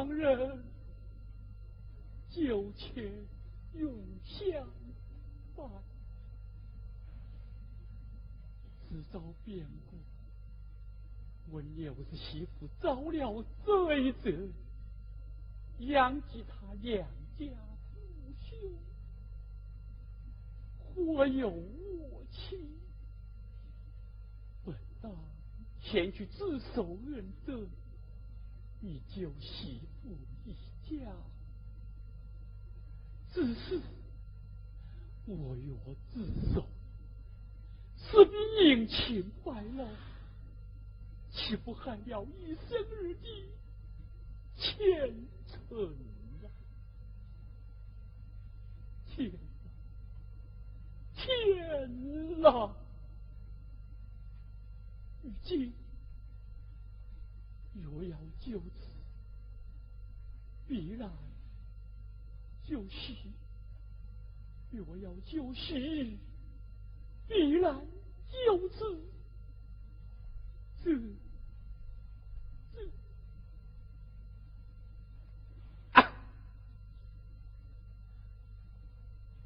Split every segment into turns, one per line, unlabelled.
心上人，九泉永相伴。自遭变故，闻牛子媳妇遭了罪责，殃及他两家父兄，或有我妻。本当前去自首认罪，以救媳妇一家。只是我若自首。是比殷勤败劳，岂不害了一生儿的前程啊？天天哪！如今若要救，必然就是；若要就是，必然。就此，这这，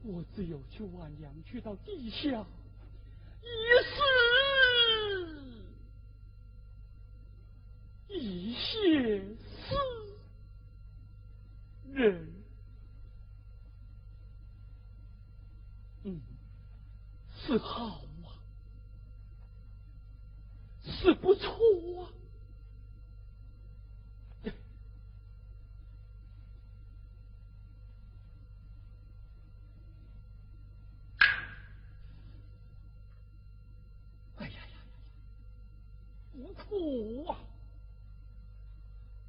我只有去万阳去到地下，一死一谢死人，嗯，是好啊。是不错啊！哎呀呀呀，不错啊！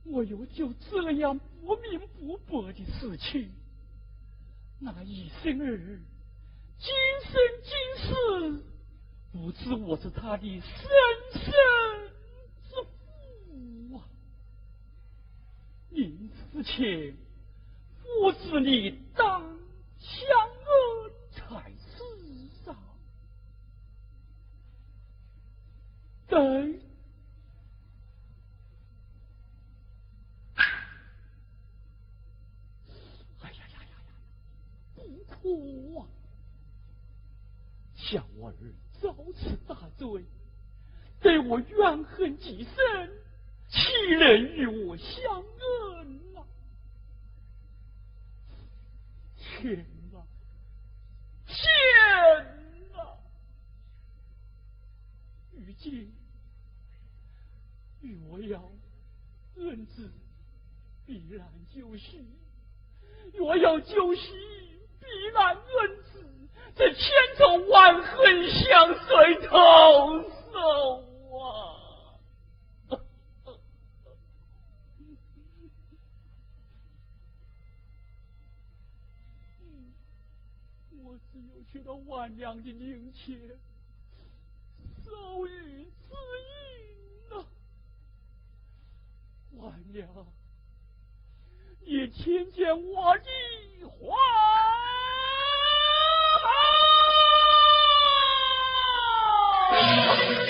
我有就这样不明不白的事情，那一生儿今生今世。不知我是他的生身之父啊！临死前，父子你当相恩才是啊！对，罪，对我怨恨极深，岂能与我相恩啊？天啊，天啊！如今若要恩子，必然就绪；若要就绪，必然恩子。这千仇万恨相随同受啊！我只有去到万娘的灵前，受于之应啊！万娘，你听见我的话。Thank you.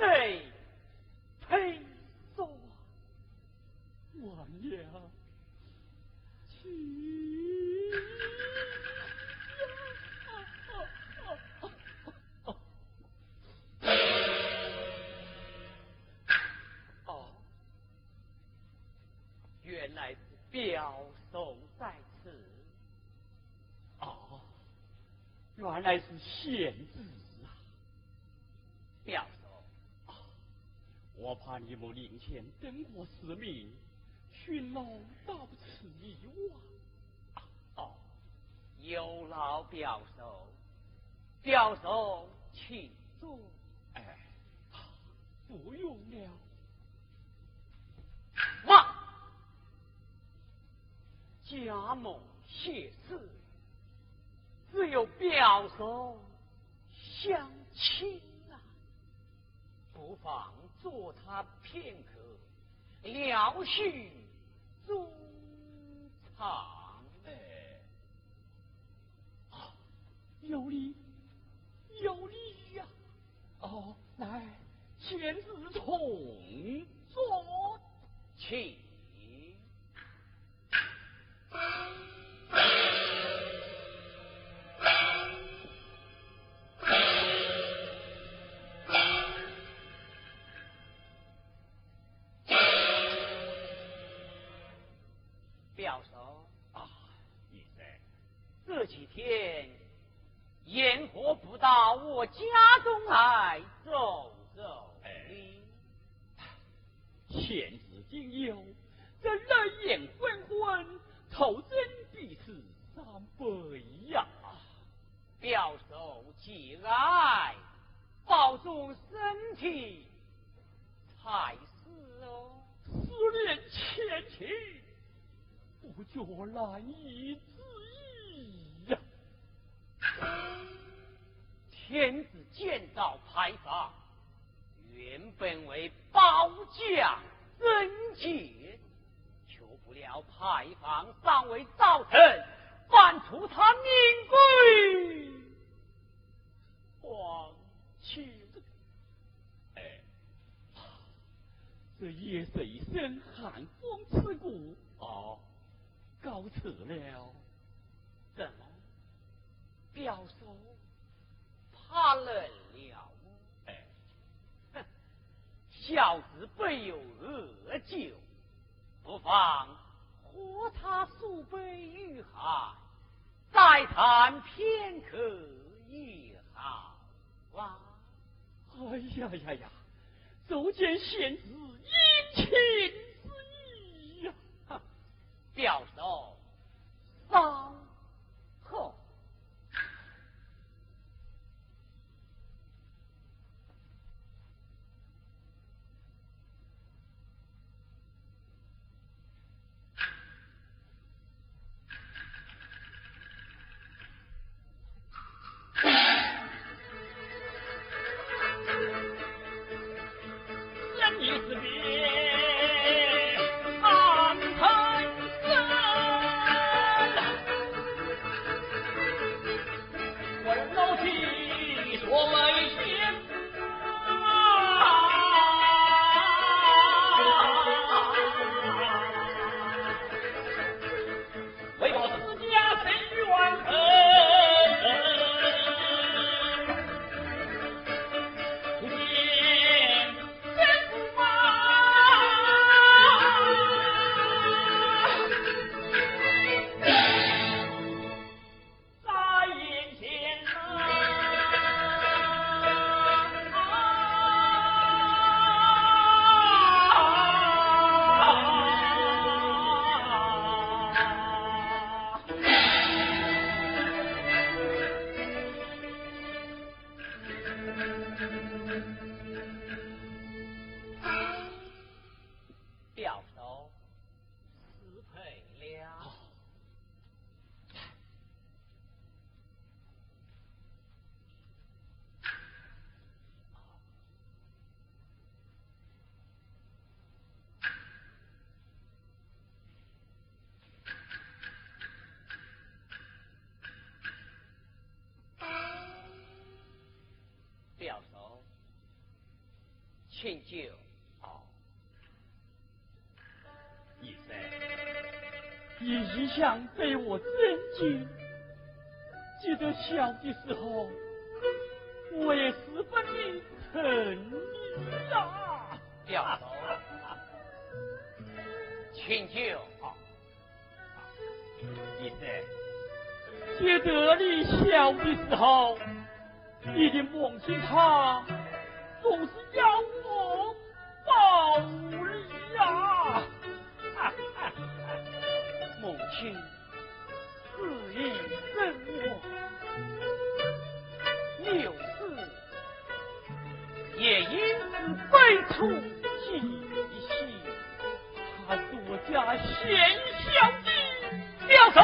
小得配说，
王爷。
哦，原来是表嫂在此。
哦，原来是贤子我怕你们灵前等我失明。寻老到此一望，
哦，有劳表叔，表叔请坐。
哎，不用了。
哇，家母谢世，只有表嫂相亲啊，不妨坐他片刻，聊叙。中场哎，
啊，有理有理呀！哦，来，先自从坐
起。烟火不到我家中来走走。
哎，前子今有这泪眼昏昏，头真必是三百呀！
表嫂节哀，保重身体才是哦。
思念前情，不觉难以自抑呀。
天子见到牌坊，原本为褒将贞洁，求不了牌坊尚未造成，反出他命贵。
皇亲，哎，这夜色一声寒风刺骨哦，告辞了。
怎么，表叔怕冷了？
哎，
哼，小子备有恶酒，不妨喝他数杯御寒，再谈片刻也好啊。
哎呀呀呀，足见贤子殷勤之意呀！
表叔，稍
请酒。好，
医生，
你一向对我尊敬，记得小的时候，我也十分的疼你呀。
掉头，请酒。
医生，
记得你小的时候，你的母亲她总是
情自意生我，有时也因此悲痛几息。
她是我家贤孝的。
表嫂，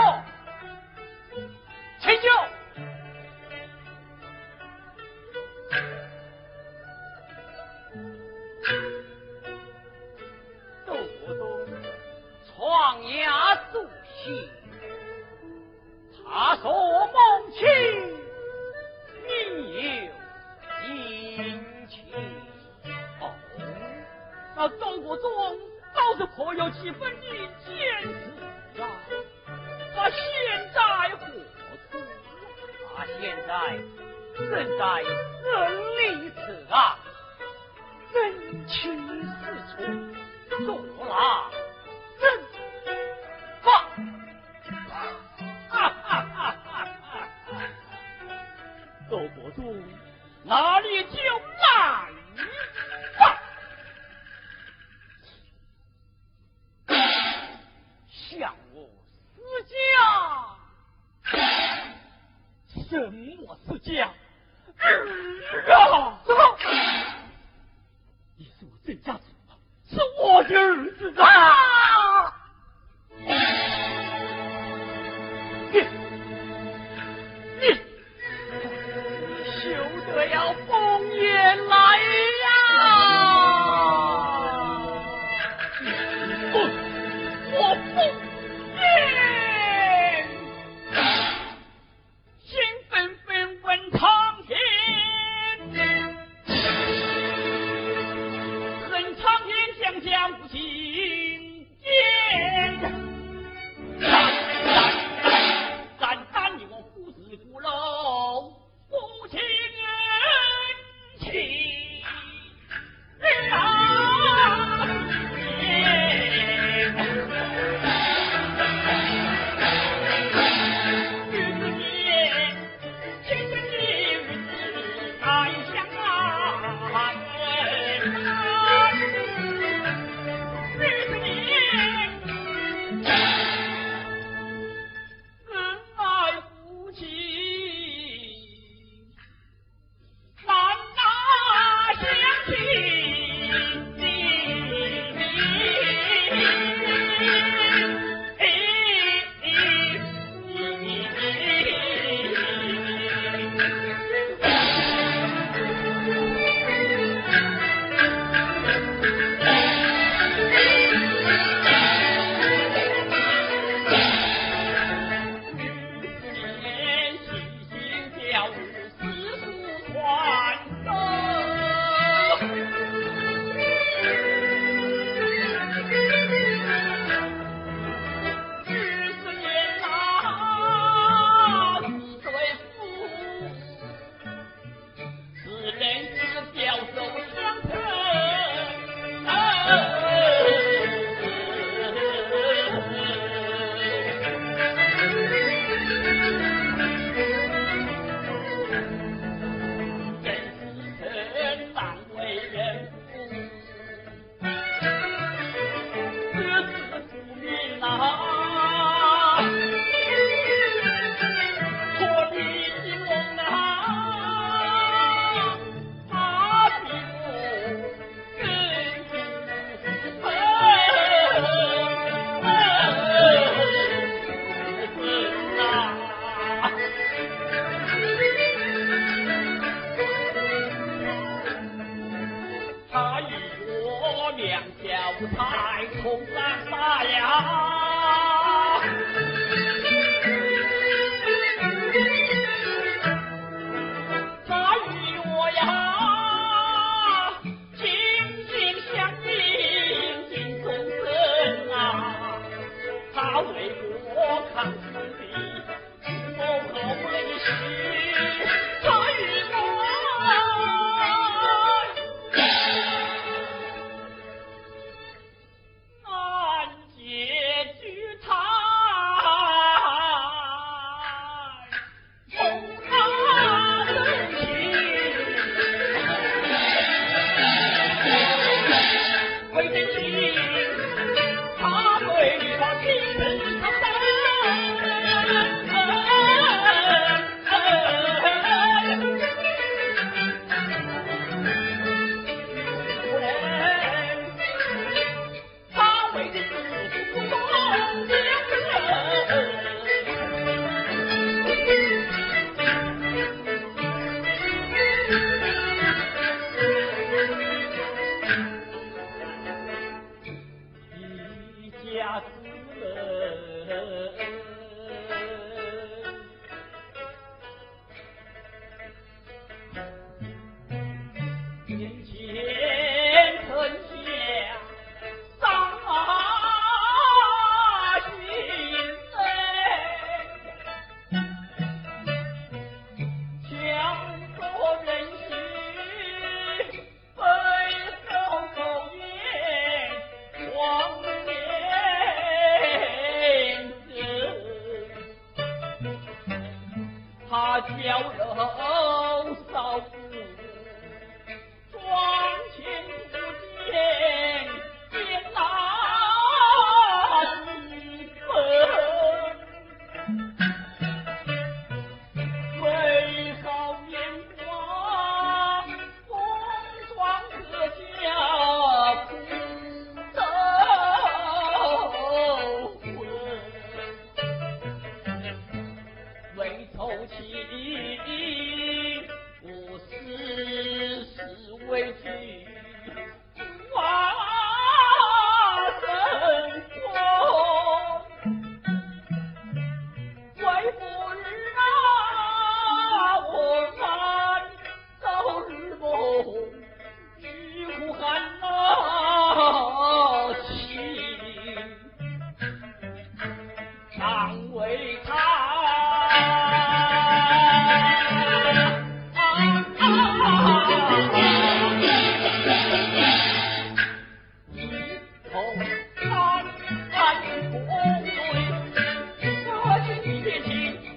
啊！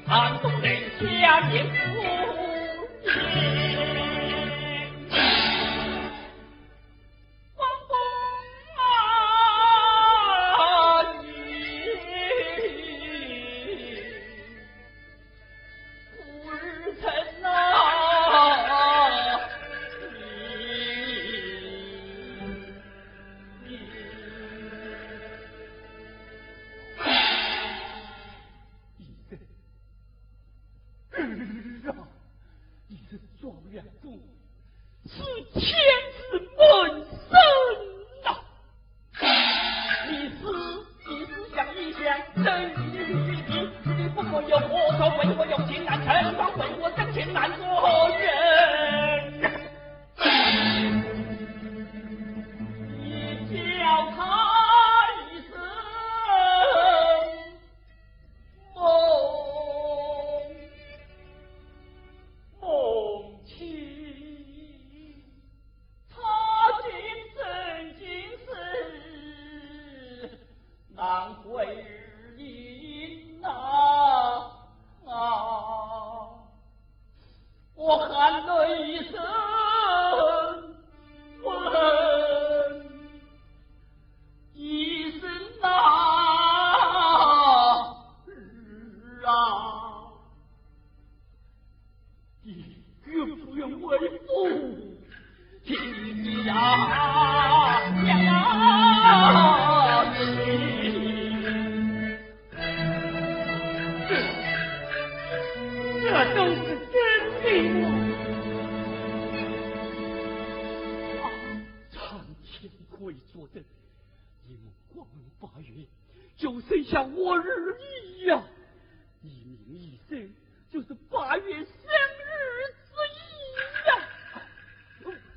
寒冬人下凝孤
影。当归日饮啊啊！我含泪一声。像我日一样，一命一
生，就是八月生日之一样。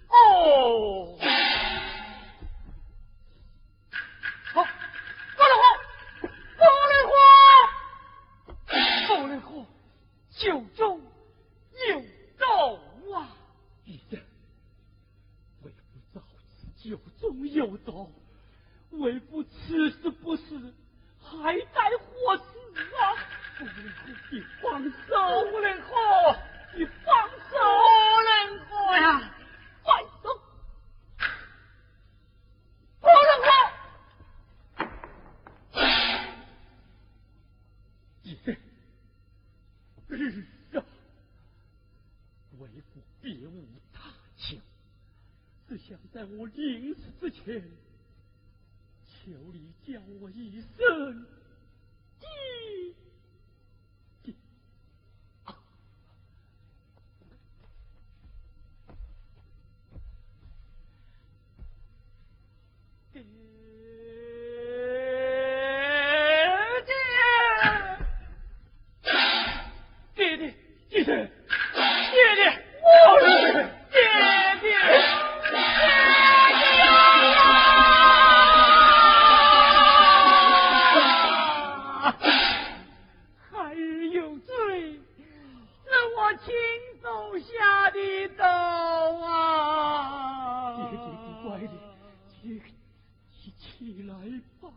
哦。好，过来喝，过来喝，过来喝，
酒中有毒啊。医生，为
父早
知酒中有毒，为父
此时
不是。还在活死啊！你放手，无可，你放手，无能可呀！放手。不能可。你这啊，为国别无他求，只想
在我临死之前。我一生留下
的刀啊！爹爹不怪你，你你起来
吧。